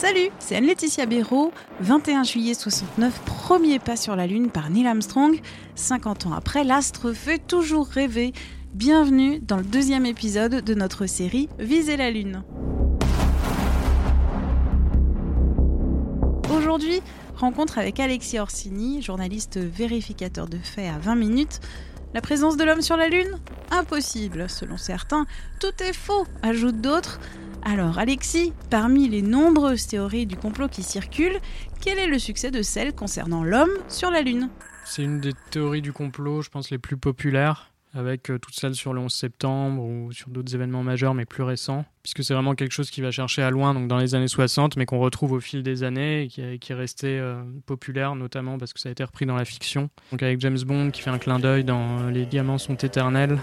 Salut, c'est Anne-Laetitia Béraud. 21 juillet 69, premier pas sur la Lune par Neil Armstrong. 50 ans après, l'astre fait toujours rêver. Bienvenue dans le deuxième épisode de notre série Viser la Lune. Aujourd'hui, rencontre avec Alexis Orsini, journaliste vérificateur de faits à 20 minutes. La présence de l'homme sur la Lune? Impossible, selon certains. Tout est faux, ajoutent d'autres. Alors, Alexis, parmi les nombreuses théories du complot qui circulent, quel est le succès de celle concernant l'homme sur la Lune? C'est une des théories du complot, je pense, les plus populaires, avec euh, toutes celles sur le 11 septembre ou sur d'autres événements majeurs, mais plus récents, puisque c'est vraiment quelque chose qui va chercher à loin, donc dans les années 60, mais qu'on retrouve au fil des années et qui, est- resté euh, populaire, notamment parce que ça a été repris dans la fiction. Donc avec James Bond qui fait un clin d'œil dans euh, Les diamants sont éternels.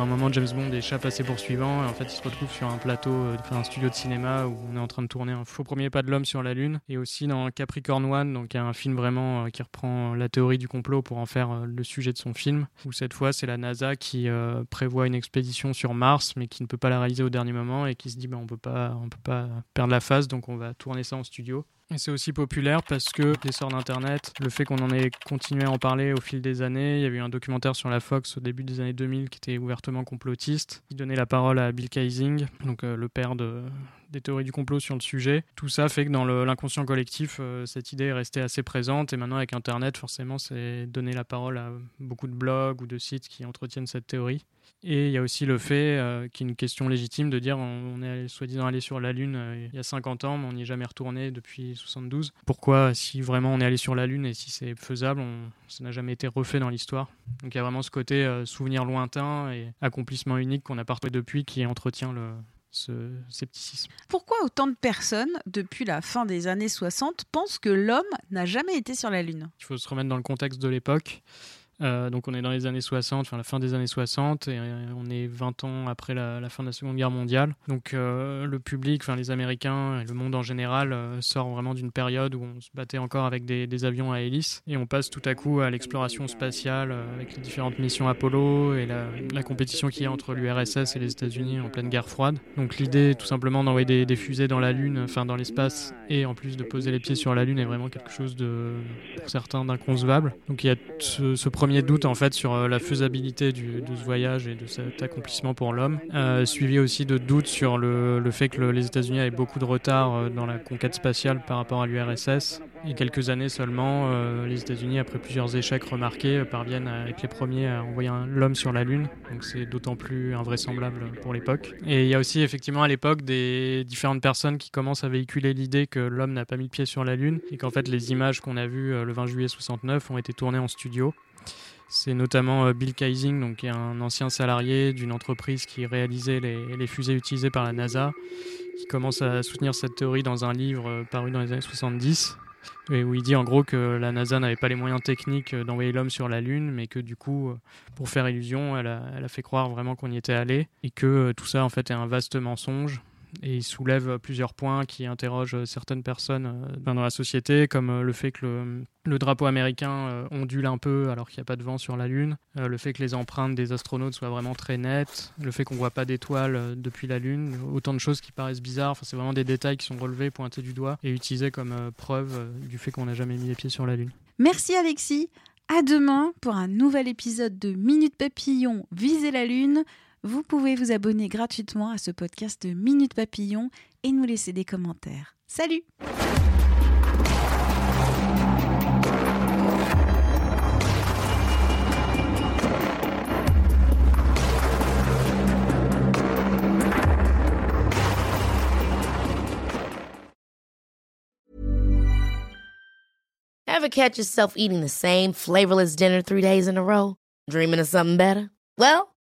Euh, à un moment James Bond échappe à ses poursuivants et en fait il se retrouve sur un plateau, euh, un studio de cinéma où on est en train de tourner un faux premier pas de l'homme sur la Lune et aussi dans Capricorn One, donc un film vraiment euh, qui reprend la théorie du complot pour en faire euh, le sujet de son film, où cette fois c'est la NASA qui euh, prévoit une expédition sur Mars mais qui ne peut pas la réaliser au dernier moment et qui se dit bah, on peut pas, on peut pas perdre la phase donc on va tourner ça en studio. Et c'est aussi populaire parce que l'essor d'Internet, le fait qu'on en ait continué à en parler au fil des années, il y avait eu un documentaire sur la Fox au début des années 2000 qui était ouvertement complotiste, qui donnait la parole à Bill Kaysing, donc euh, le père de, des théories du complot sur le sujet. Tout ça fait que dans l'inconscient collectif, euh, cette idée est restée assez présente et maintenant avec Internet, forcément, c'est donner la parole à beaucoup de blogs ou de sites qui entretiennent cette théorie. Et il y a aussi le fait, euh, qui est une question légitime, de dire on, est soi-disant allé sur la Lune euh, il y a 50 ans, mais on n'y est jamais retourné depuis 72. Pourquoi, si vraiment on est allé sur la Lune et si c'est faisable, ça n'a jamais été refait dans l'histoire? Donc il y a vraiment ce côté euh, souvenir lointain et accomplissement unique qu'on n'a pas retrouvé depuis qui entretient le, ce scepticisme. Pourquoi autant de personnes, depuis la fin des années 60, pensent que l'homme n'a jamais été sur la Lune? Il faut se remettre dans le contexte de l'époque. Euh, donc on est dans les années 60, enfin la fin des années 60, et euh, on est 20 ans après la, fin de la Seconde Guerre mondiale. Donc euh, le public, enfin les Américains et le monde en général sort vraiment d'une période où on se battait encore avec des, avions à hélice, et on passe tout à coup à l'exploration spatiale avec les différentes missions Apollo et la, compétition qu'il y a entre l'URSS et les États-Unis en pleine guerre froide. Donc l'idée tout simplement d'envoyer des, fusées dans la Lune, enfin dans l'espace, et en plus de poser les pieds sur la Lune est vraiment quelque chose de, pour certains, d'inconcevable. Donc il y a ce premier doute en fait sur euh, la faisabilité de ce voyage et de cet accomplissement pour l'homme, euh, suivi aussi de doutes sur le, fait que le- les États-Unis avaient beaucoup de retard euh, dans la conquête spatiale par rapport à l'URSS. Et quelques années seulement, les États-Unis, après plusieurs échecs remarqués, parviennent à être les premiers à envoyer l'homme sur la Lune. Donc c'est d'autant plus invraisemblable pour l'époque. Et il y a aussi effectivement à l'époque des différentes personnes qui commencent à véhiculer l'idée que l'homme n'a pas mis le pied sur la Lune et qu'en fait les images qu'on a vues le 20 juillet 69 ont été tournées en studio. C'est notamment euh, Bill Kaysing, donc, un ancien salarié d'une entreprise qui réalisait les, fusées utilisées par la NASA, qui commence à soutenir cette théorie dans un livre euh, paru dans les années 70, et où il dit en gros que la NASA n'avait pas les moyens techniques euh, d'envoyer l'homme sur la Lune, mais que du coup, pour faire illusion, elle a, elle a fait croire vraiment qu'on y était allé, et que tout ça en fait est un vaste mensonge. Et il soulève plusieurs points qui interrogent euh, certaines personnes euh, dans la société, comme euh, le fait que le, drapeau américain ondule un peu alors qu'il n'y a pas de vent sur la Lune, le fait que les empreintes des astronautes soient vraiment très nettes, le fait qu'on voit pas d'étoiles depuis la Lune, autant de choses qui paraissent bizarres. Enfin, c'est vraiment des détails qui sont relevés, pointés du doigt et utilisés comme preuve du fait qu'on n'a jamais mis les pieds sur la Lune. Merci Alexis. À demain pour un nouvel épisode de Minute Papillon Viser la Lune. Vous pouvez vous abonner gratuitement à ce podcast de Minute Papillon et nous laisser des commentaires. Salut Ever catch yourself eating the same flavorless dinner three days in a row? Dreaming of something better? Well,